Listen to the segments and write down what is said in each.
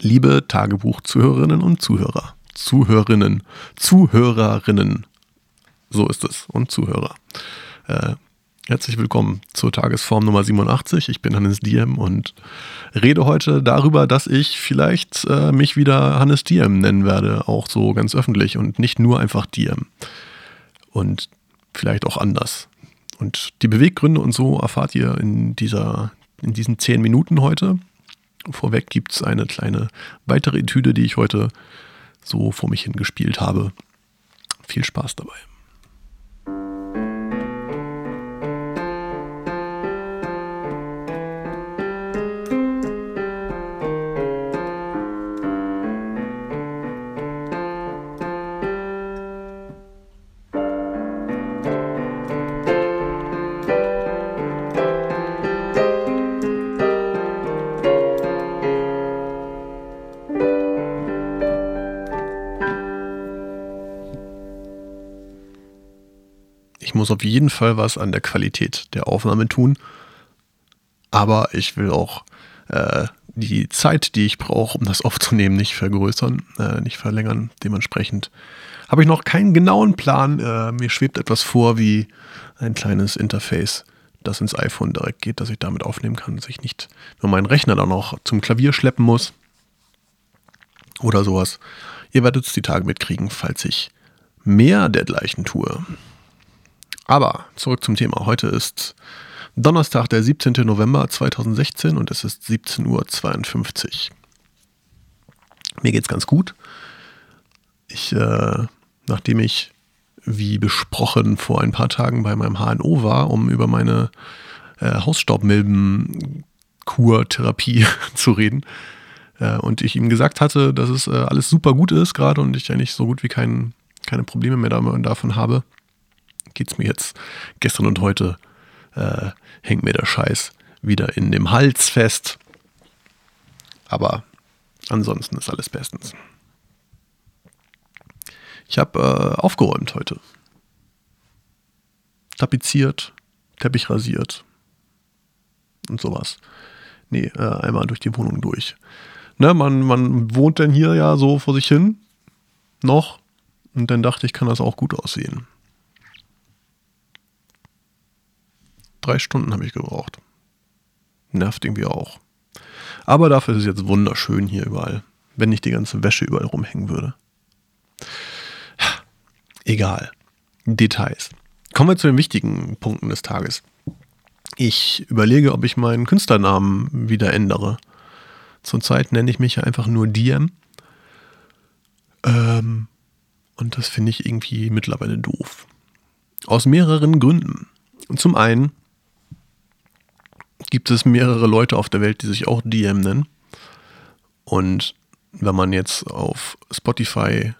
Liebe Tagebuch-Zuhörerinnen und Zuhörer, Zuhörerinnen, Zuhörerinnen, so ist es, und Zuhörer. Äh, herzlich willkommen zur Tagesform Nummer 87. Ich bin Hannes Diem und rede heute darüber, dass ich vielleicht äh, mich wieder Hannes Diem nennen werde, auch so ganz öffentlich und nicht nur einfach Diem. Und vielleicht auch anders. Und die Beweggründe und so erfahrt ihr in, dieser, in diesen zehn Minuten heute. Vorweg gibt es eine kleine weitere Etüde, die ich heute so vor mich hingespielt habe. Viel Spaß dabei. Muss auf jeden Fall was an der Qualität der Aufnahme tun. Aber ich will auch äh, die Zeit, die ich brauche, um das aufzunehmen, nicht vergrößern, äh, nicht verlängern. Dementsprechend habe ich noch keinen genauen Plan. Äh, mir schwebt etwas vor wie ein kleines Interface, das ins iPhone direkt geht, dass ich damit aufnehmen kann, dass ich nicht nur meinen Rechner dann noch zum Klavier schleppen muss oder sowas. Ihr werdet es die Tage mitkriegen, falls ich mehr dergleichen tue. Aber zurück zum Thema. Heute ist Donnerstag, der 17. November 2016 und es ist 17.52 Uhr. Mir geht's ganz gut. Ich, äh, nachdem ich, wie besprochen, vor ein paar Tagen bei meinem HNO war, um über meine äh, Hausstaubmilben-Kur-Therapie zu reden, äh, und ich ihm gesagt hatte, dass es äh, alles super gut ist gerade und ich eigentlich so gut wie kein, keine Probleme mehr davon habe, geht es mir jetzt gestern und heute, äh, hängt mir der Scheiß wieder in dem Hals fest. Aber ansonsten ist alles bestens. Ich habe äh, aufgeräumt heute. Tapeziert, Teppich rasiert und sowas. Nee, äh, einmal durch die Wohnung durch. Ne, man, man wohnt dann hier ja so vor sich hin. Noch. Und dann dachte ich, kann das auch gut aussehen. Drei Stunden habe ich gebraucht. Nervt irgendwie auch. Aber dafür ist es jetzt wunderschön hier überall. Wenn nicht die ganze Wäsche überall rumhängen würde. Egal. Details. Kommen wir zu den wichtigen Punkten des Tages. Ich überlege, ob ich meinen Künstlernamen wieder ändere. Zurzeit nenne ich mich einfach nur Diem. Ähm, und das finde ich irgendwie mittlerweile doof. Aus mehreren Gründen. Zum einen gibt es mehrere Leute auf der Welt, die sich auch DM nennen. Und wenn man jetzt auf Spotify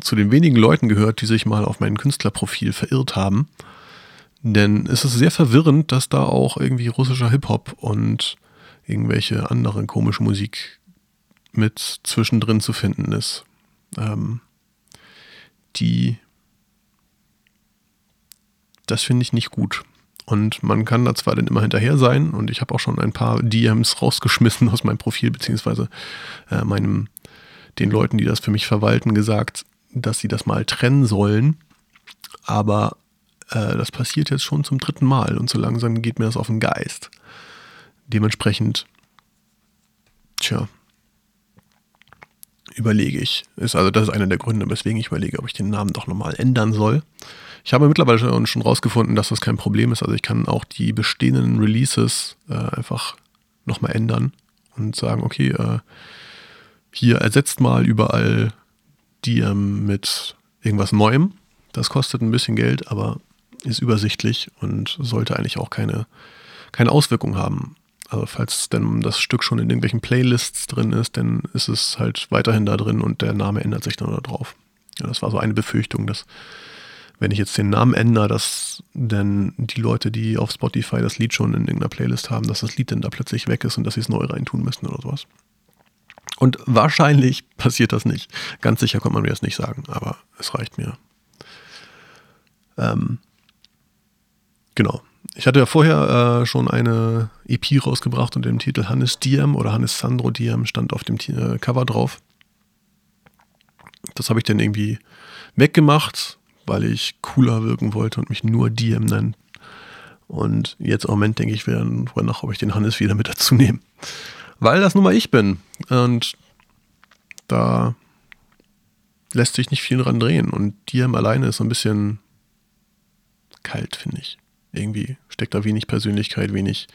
zu den wenigen Leuten gehört, die sich mal auf mein Künstlerprofil verirrt haben, denn es ist sehr verwirrend, dass da auch irgendwie russischer Hip-Hop und irgendwelche andere komische Musik mit zwischendrin zu finden ist. Ähm, die das finde ich nicht gut. Und man kann da zwar dann immer hinterher sein und ich habe auch schon ein paar DMs rausgeschmissen aus meinem Profil, beziehungsweise äh, meinem, den Leuten, die das für mich verwalten, gesagt, dass sie das mal trennen sollen. Aber äh, das passiert jetzt schon zum dritten Mal und so langsam geht mir das auf den Geist. Dementsprechend, tja, überlege ich. Ist also das ist einer der Gründe, weswegen ich überlege, ob ich den Namen doch nochmal ändern soll. Ich habe mittlerweile schon rausgefunden, dass das kein Problem ist. Also ich kann auch die bestehenden Releases äh, einfach nochmal ändern und sagen, okay, äh, hier ersetzt mal überall die ähm, mit irgendwas Neuem. Das kostet ein bisschen Geld, aber ist übersichtlich und sollte eigentlich auch keine, keine Auswirkung haben. Also falls denn das Stück schon in irgendwelchen Playlists drin ist, dann ist es halt weiterhin da drin und der Name ändert sich dann da drauf. Ja, das war so eine Befürchtung, dass wenn ich jetzt den Namen ändere, dass denn die Leute, die auf Spotify das Lied schon in irgendeiner Playlist haben, dass das Lied dann da plötzlich weg ist und dass sie es neu reintun müssen oder sowas. Und wahrscheinlich passiert das nicht. Ganz sicher kann man mir das nicht sagen, aber es reicht mir. Ähm, genau. Ich hatte ja vorher äh, schon eine EP rausgebracht unter dem Titel Hannes Diem oder Hannes Sandro Diem stand auf dem äh, Cover drauf. Das habe ich dann irgendwie weggemacht, weil ich cooler wirken wollte und mich nur Diem nennen. Und jetzt im Moment denke ich wieder nach, ob ich den Hannes wieder mit dazu nehme. Weil das nun mal ich bin. Und da lässt sich nicht viel dran drehen. Und Diem alleine ist so ein bisschen kalt, finde ich. Irgendwie steckt da wenig Persönlichkeit, wenig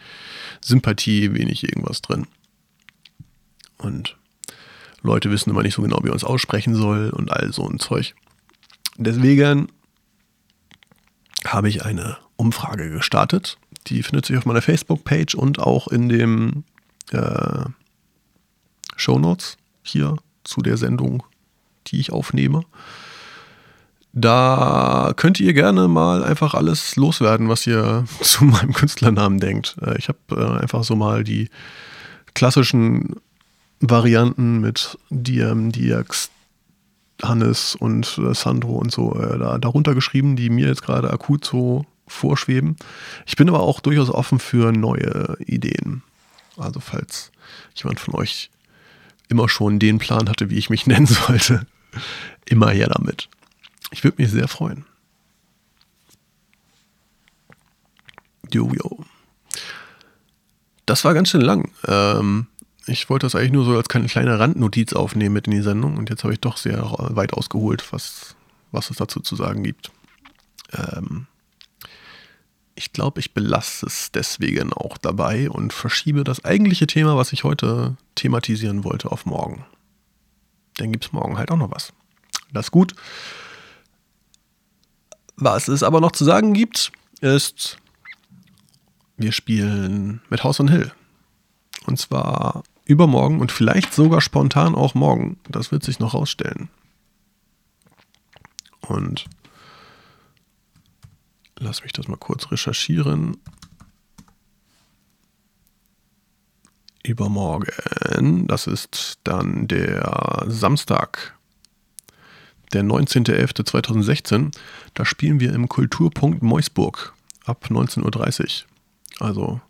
Sympathie, wenig irgendwas drin. Und Leute wissen immer nicht so genau, wie man es aussprechen soll und all so ein Zeug. Deswegen habe ich eine Umfrage gestartet. Die findet sich auf meiner Facebook-Page und auch in dem äh, Show Notes hier zu der Sendung, die ich aufnehme. Da könnt ihr gerne mal einfach alles loswerden, was ihr zu meinem Künstlernamen denkt. Äh, ich habe äh, einfach so mal die klassischen Varianten mit Diem, Diax, Hannes und äh, Sandro und so da, darunter geschrieben, die mir jetzt gerade akut so vorschweben. Ich bin aber auch durchaus offen für neue Ideen. Also falls jemand von euch immer schon den Plan hatte, wie ich mich nennen sollte, immer her damit. Ich würde mich sehr freuen. Jojo. Das war ganz schön lang. Ähm, ich wollte das eigentlich nur so als kleine Randnotiz aufnehmen mit in die Sendung und jetzt habe ich doch sehr weit ausgeholt, was, was es dazu zu sagen gibt. Ähm, ich glaube, ich belasse es deswegen auch dabei und verschiebe das eigentliche Thema, was ich heute thematisieren wollte, auf morgen. Dann gibt es morgen halt auch noch was. Das ist gut. Was es aber noch zu sagen gibt, ist, wir spielen mit House on Hill. Und zwar übermorgen und vielleicht sogar spontan auch morgen. Das wird sich noch rausstellen. Und lass mich das mal kurz recherchieren. Übermorgen, das ist dann der Samstag, der 19.11.2016. Da spielen wir im Kulturpunkt Meusburg ab 19.30 Uhr. Also,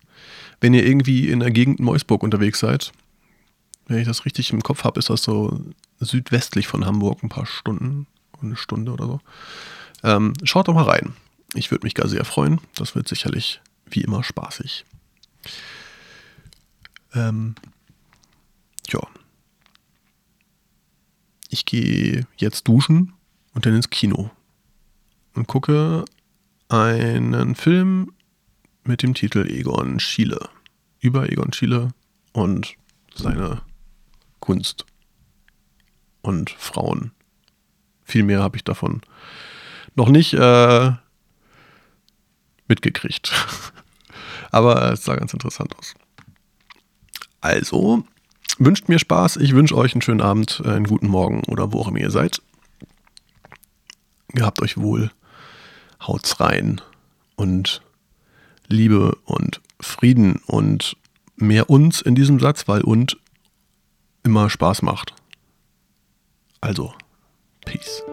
wenn ihr irgendwie in der Gegend Meusburg unterwegs seid, wenn ich das richtig im Kopf habe, ist das so südwestlich von Hamburg, ein paar Stunden, eine Stunde oder so. Ähm, schaut doch mal rein. Ich würde mich gar sehr freuen. Das wird sicherlich wie immer spaßig. Ähm, ja, ich gehe jetzt duschen und dann ins Kino und gucke einen Film mit dem Titel Egon Schiele. Über Egon Schiele und seine Kunst und Frauen. Viel mehr habe ich davon noch nicht äh, mitgekriegt. Aber es sah ganz interessant aus. Also, wünscht mir Spaß. Ich wünsche euch einen schönen Abend, äh, einen guten Morgen oder wo auch immer ihr seid. Gehabt euch wohl. Haut's rein. Und Liebe und Frieden und mehr uns in diesem Satz, weil und immer Spaß macht. Also, Peace.